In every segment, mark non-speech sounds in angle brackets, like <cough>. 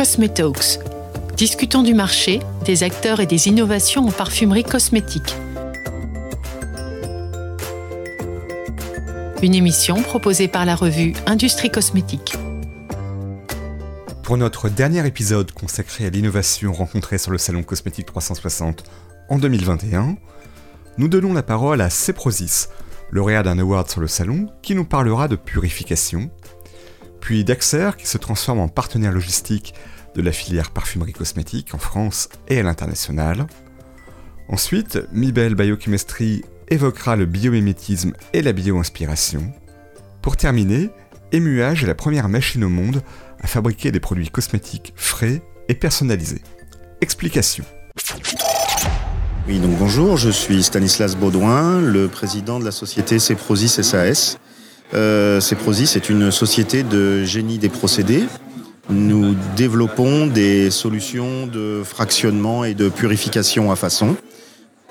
Cosmetalks. Discutons du marché, des acteurs et des innovations en parfumerie cosmétique. Une émission proposée par la revue Industrie Cosmétique. Pour notre dernier épisode consacré à l'innovation rencontrée sur le Salon Cosmétique 360 en 2021, nous donnons la parole à Ceprosis, lauréat d'un award sur le salon, qui nous parlera de purification, puis Daxer, qui se transforme en partenaire logistique de la filière parfumerie cosmétique en France et à l'international. Ensuite, Mibel Biochemistry évoquera le biomimétisme et la bioinspiration. Pour terminer, Emuage est la première machine au monde à fabriquer des produits cosmétiques frais et personnalisés. Explication. Oui, donc bonjour, je suis Stanislas Baudouin, le président de la société Ceprosis SAS. Euh, Ceprosis est une société de génie des procédés. Nous développons des solutions de fractionnement et de purification à façon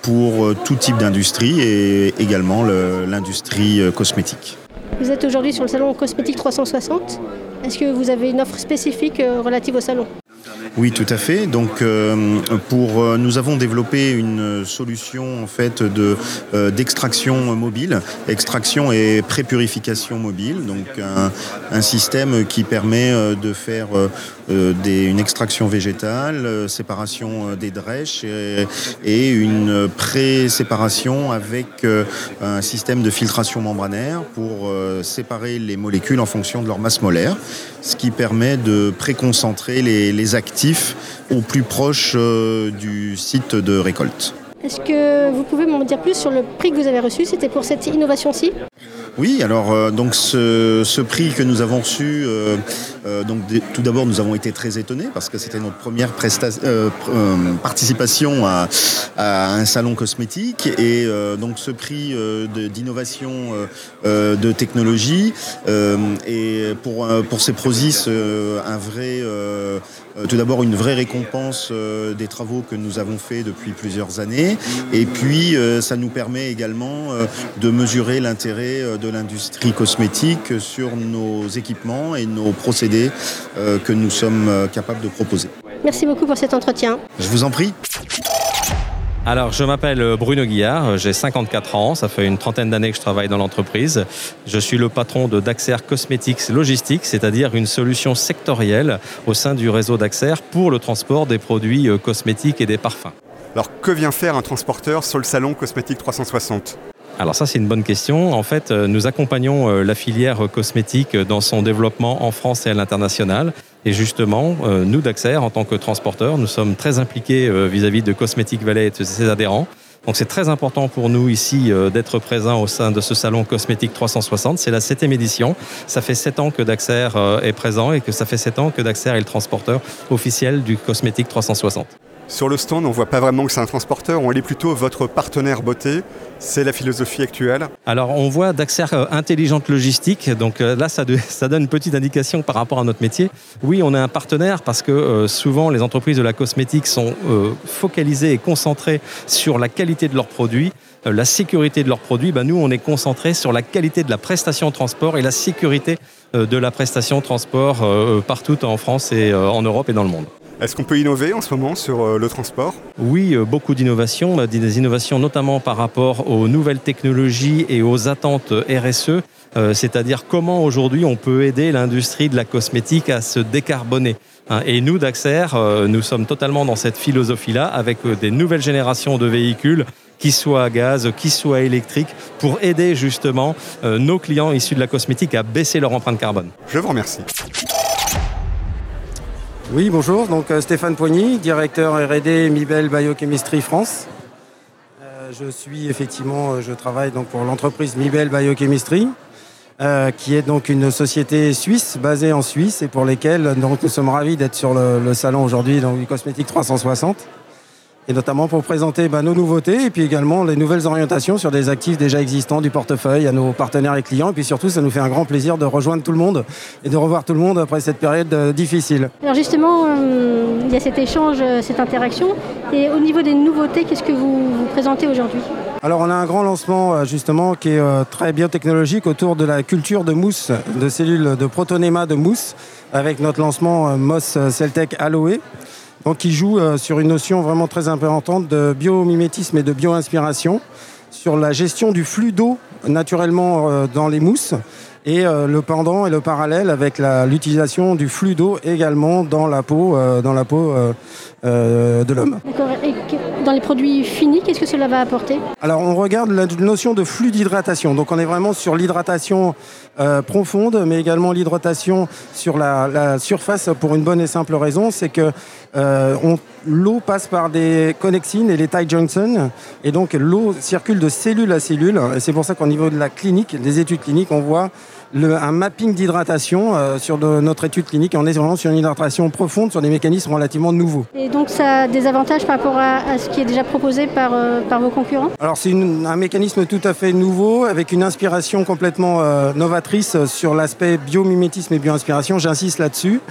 pour euh, tout type d'industrie et également l'industrie euh, cosmétique. Vous êtes aujourd'hui sur le salon Cosmétique 360. Est-ce que vous avez une offre spécifique euh, relative au salon? Oui, tout à fait. Donc, euh, euh, nous avons développé une solution en fait euh, d'extraction mobile, extraction et prépurification mobile. Donc, un, système qui permet de faire une extraction végétale, séparation des drèches et, et une pré-séparation avec un système de filtration membranaire pour séparer les molécules en fonction de leur masse molaire, ce qui permet de préconcentrer les, les actifs au plus proche euh, du site de récolte. Est-ce que vous pouvez m'en dire plus sur le prix que vous avez reçu? C'était pour cette innovation-ci? Oui, alors euh, donc ce, prix que nous avons reçu, euh, euh, donc tout d'abord nous avons été très étonnés parce que c'était notre première participation à, un salon cosmétique et donc ce prix d'innovation de, technologie et pour pour ces Prosis un vrai tout d'abord une vraie récompense des travaux que nous avons faits depuis plusieurs années et puis ça nous permet également de mesurer l'intérêt de l'industrie cosmétique sur nos équipements et nos procédés euh, que nous sommes euh, capables de proposer. Merci beaucoup pour cet entretien. Je vous en prie. Alors, je m'appelle Bruno Guillard, j'ai 54 ans, ça fait une trentaine d'années que je travaille dans l'entreprise. Je suis le patron de Daxer Cosmetics Logistics, c'est-à-dire une solution sectorielle au sein du réseau Daxer pour le transport des produits euh, cosmétiques et des parfums. Alors, que vient faire un transporteur sur le salon Cosmétique 360 alors ça, c'est une bonne question. En fait, euh, nous accompagnons euh, la filière cosmétique dans son développement en France et à l'international. Et justement, euh, nous, Daxer, en tant que transporteurs, nous sommes très impliqués vis-à-vis de Cosmetic Valley et de ses adhérents. Donc c'est très important pour nous ici d'être présents au sein de ce salon Cosmétique 360. C'est la septième édition. Ça fait sept ans que Daxer est présent et que ça fait sept ans que Daxer est le transporteur officiel du Cosmétique 360. Sur le stand, on ne voit pas vraiment que c'est un transporteur, on est plutôt votre partenaire beauté. C'est la philosophie actuelle Alors, on voit Daxer euh, intelligente logistique. Donc euh, là, ça, <laughs> donne une petite indication par rapport à notre métier. Oui, on est un partenaire parce que euh, souvent, les entreprises de la cosmétique sont focalisées et concentrées sur la qualité de leurs produits la sécurité de leurs produits, ben nous, on est concentré sur la qualité de la prestation transport et la sécurité de la prestation transport partout en France et en Europe et dans le monde. Est-ce qu'on peut innover en ce moment sur euh, le transport? Oui, euh, beaucoup d'innovations, des innovations notamment par rapport aux nouvelles technologies et aux attentes RSE, euh, c'est-à-dire comment aujourd'hui on peut aider l'industrie de la cosmétique à se décarboner. Hein. Et nous, Daxer, nous sommes totalement dans cette philosophie-là avec des nouvelles générations de véhicules qui soient à gaz, qui soient électriques, pour aider justement nos clients issus de la cosmétique à baisser leur empreinte carbone. Je vous remercie. Oui, bonjour. Donc euh, Stéphane Poigny, directeur R&D Mibel Biochemistry France. Euh, je suis effectivement, euh, je travaille donc pour l'entreprise Mibel Biochemistry, qui est donc une société suisse basée en Suisse et pour lesquelles donc nous sommes ravis d'être sur le, salon aujourd'hui donc du Cosmétique 360 et notamment pour présenter bah, nos nouveautés et puis également les nouvelles orientations sur des actifs déjà existants du portefeuille à nos partenaires et clients. Et puis surtout, ça nous fait un grand plaisir de rejoindre tout le monde et de revoir tout le monde après cette période euh, difficile. Alors justement, euh, il y a cet échange, euh, cette interaction. Et au niveau des nouveautés, qu'est-ce que vous, vous présentez aujourd'hui? Alors on a un grand lancement justement qui est très biotechnologique autour de la culture de mousse, de cellules de protonéma de mousse avec notre lancement Moss Celtec Aloe. Donc, qui joue sur une notion vraiment très importante de biomimétisme et de bio-inspiration sur la gestion du flux d'eau naturellement dans les mousses et euh, le pendant et le parallèle avec l'utilisation du flux d'eau également dans la peau, euh, dans la peau euh, de l'homme. Et dans les produits finis, qu'est-ce que cela va apporter? Alors on regarde la notion de flux d'hydratation. Donc on est vraiment sur l'hydratation profonde, mais également l'hydratation sur la, surface pour une bonne et simple raison, c'est que l'eau passe par des connexines et les tight junctions, et donc l'eau circule de cellule à cellule. Et c'est pour ça qu'au niveau de la clinique, des études cliniques, on voit un mapping d'hydratation euh, sur notre étude clinique. On est vraiment sur une hydratation profonde, sur des mécanismes relativement nouveaux. Et donc ça a des avantages par rapport à, ce qui est déjà proposé par, euh, par vos concurrents? Alors c'est un mécanisme tout à fait nouveau, avec une inspiration complètement euh, novatrice sur l'aspect biomimétisme et bioinspiration. J'insiste là-dessus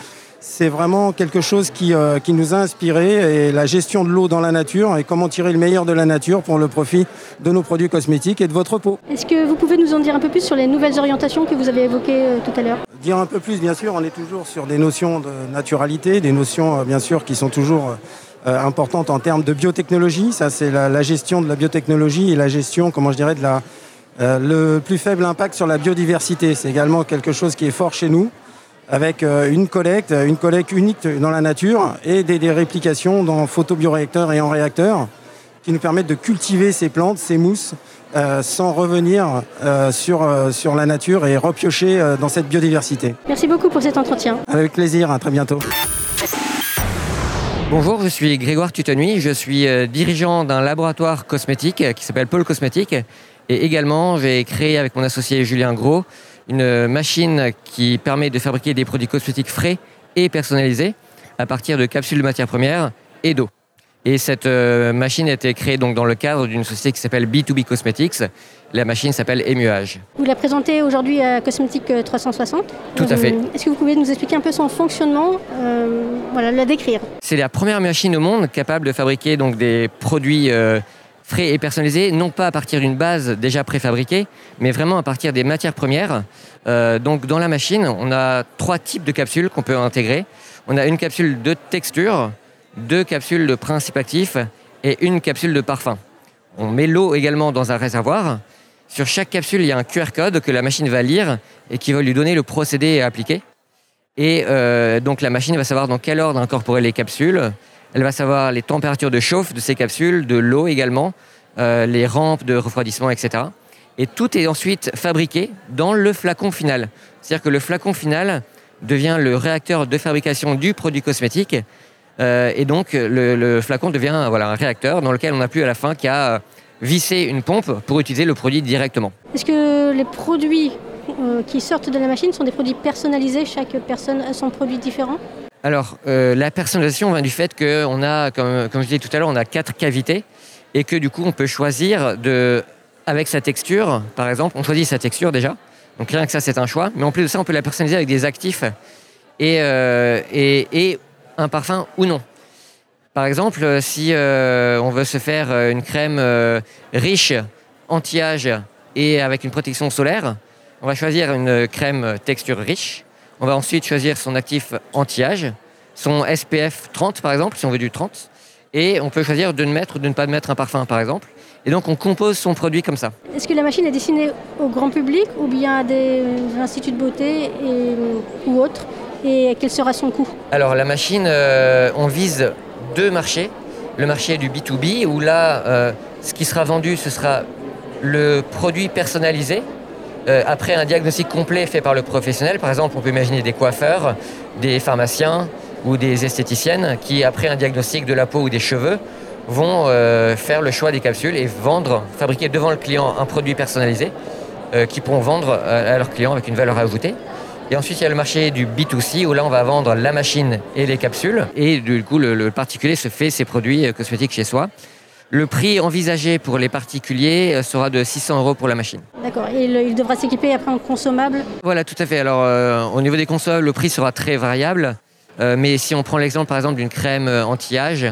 c'est vraiment quelque chose qui, euh, qui, nous a inspiré et la gestion de l'eau dans la nature et comment tirer le meilleur de la nature pour le profit de nos produits cosmétiques et de votre peau. Est-ce que vous pouvez nous en dire un peu plus sur les nouvelles orientations que vous avez évoquées euh, tout à l'heure? Dire un peu plus, bien sûr, on est toujours sur des notions de naturalité, des notions, euh, bien sûr, qui sont toujours importantes en termes de biotechnologie. Ça, c'est la, gestion de la biotechnologie et la gestion, comment je dirais, de la, le plus faible impact sur la biodiversité. C'est également quelque chose qui est fort chez nous avec euh, une collecte, une collecte unique dans la nature et des, réplications dans photobioréacteurs et en réacteurs qui nous permettent de cultiver ces plantes, ces mousses, euh, sans revenir euh, sur, sur la nature et repiocher dans cette biodiversité. Merci beaucoup pour cet entretien. Avec plaisir, à très bientôt. Bonjour, je suis Grégoire Tutenuy, je suis dirigeant d'un laboratoire cosmétique qui s'appelle Pôle Cosmétique et également j'ai créé avec mon associé Julien Gros une machine qui permet de fabriquer des produits cosmétiques frais et personnalisés à partir de capsules de matières premières et d'eau. Et cette euh, machine a été créée donc dans le cadre d'une société qui s'appelle B2B Cosmetics. La machine s'appelle Emuage. Vous la présentez aujourd'hui à Cosmétique 360. Tout à fait. Euh, est-ce que vous pouvez nous expliquer un peu son fonctionnement euh, Voilà, la décrire? C'est la première machine au monde capable de fabriquer donc des produits frais et personnalisé, non pas à partir d'une base déjà préfabriquée, mais vraiment à partir des matières premières. Euh, donc dans la machine, on a trois types de capsules qu'on peut intégrer. On a une capsule de texture, deux capsules de principe actif et une capsule de parfum. On met l'eau également dans un réservoir. Sur chaque capsule, il y a un QR code que la machine va lire et qui va lui donner le procédé à appliquer. Et euh, donc la machine va savoir dans quel ordre incorporer les capsules, elle va savoir les températures de chauffe de ces capsules, de l'eau également, euh, les rampes de refroidissement, etc. Et tout est ensuite fabriqué dans le flacon final. C'est-à-dire que le flacon final devient le réacteur de fabrication du produit cosmétique. Euh, et donc le, flacon devient un réacteur dans lequel on n'a plus à la fin qu'à euh, visser une pompe pour utiliser le produit directement. Est-ce que les produits qui sortent de la machine sont des produits personnalisés? Chaque personne a son produit différent? Alors, euh, la personnalisation vient du fait qu'on a, comme, je disais tout à l'heure, on a quatre cavités et que du coup, on peut choisir de, avec sa texture, par exemple, on choisit sa texture déjà. Donc rien que ça, c'est un choix. Mais en plus de ça, on peut la personnaliser avec des actifs et, euh, et, un parfum ou non. Par exemple, si euh, on veut se faire une crème riche, anti-âge et avec une protection solaire, on va choisir une crème texture riche on va ensuite choisir son actif anti-âge, son SPF 30 par exemple, si on veut du 30. Et on peut choisir de ne mettre ou de ne pas mettre un parfum par exemple. Et donc on compose son produit comme ça. Est-ce que la machine est destinée au grand public ou bien à des instituts de beauté ou autres? Et quel sera son coût? Alors la machine, euh, on vise deux marchés. Le marché du B2B où là, euh, ce qui sera vendu, ce sera le produit personnalisé euh, après un diagnostic complet fait par le professionnel, par exemple, on peut imaginer des coiffeurs, des pharmaciens ou des esthéticiennes qui, après un diagnostic de la peau ou des cheveux, vont euh, faire le choix des capsules et vendre, fabriquer devant le client un produit personnalisé euh, qui pourront vendre à leurs clients avec une valeur ajoutée. Et ensuite, il y a le marché du B2C où là, on va vendre la machine et les capsules. Et du coup, le particulier se fait ses produits cosmétiques chez soi. Le prix envisagé pour les particuliers euh, sera de 600 euros pour la machine. D'accord. Et il devra s'équiper après en consommable Voilà, tout à fait. Alors, euh, au niveau des consommables, le prix sera très variable. Euh, mais si on prend l'exemple, par exemple, d'une crème anti-âge,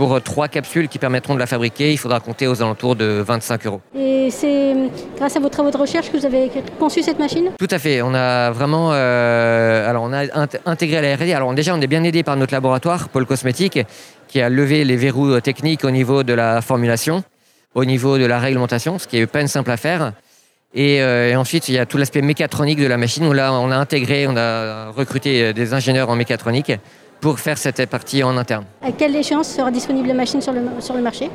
Pour trois capsules qui permettront de la fabriquer, il faudra compter aux alentours de 25 euros. Et c'est grâce à vos travaux de recherche que vous avez conçu cette machine? Tout à fait. On a vraiment, euh, alors on a intégré à la R&D. Alors déjà, on est bien aidé par notre laboratoire, Pôle Cosmétique, qui a levé les verrous techniques au niveau de la formulation, au niveau de la réglementation, ce qui est pas une simple affaire. Et, euh, et, ensuite, il y a tout l'aspect mécatronique de la machine où là, on a intégré, on a recruté des ingénieurs en mécatronique pour faire cette partie en interne. À quelle échéance sera disponible la machine sur le, sur le marché?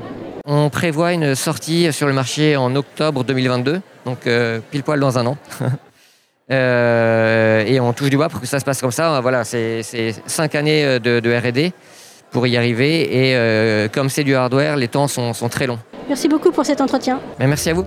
On prévoit une sortie sur le marché en octobre 2022, donc euh, pile poil dans un an. <laughs> euh, et on touche du bois pour que ça se passe comme ça. Voilà, c'est cinq années de, de R&D pour y arriver. Et euh, comme c'est du hardware, les temps sont, sont, très longs. Merci beaucoup pour cet entretien. Mais merci à vous.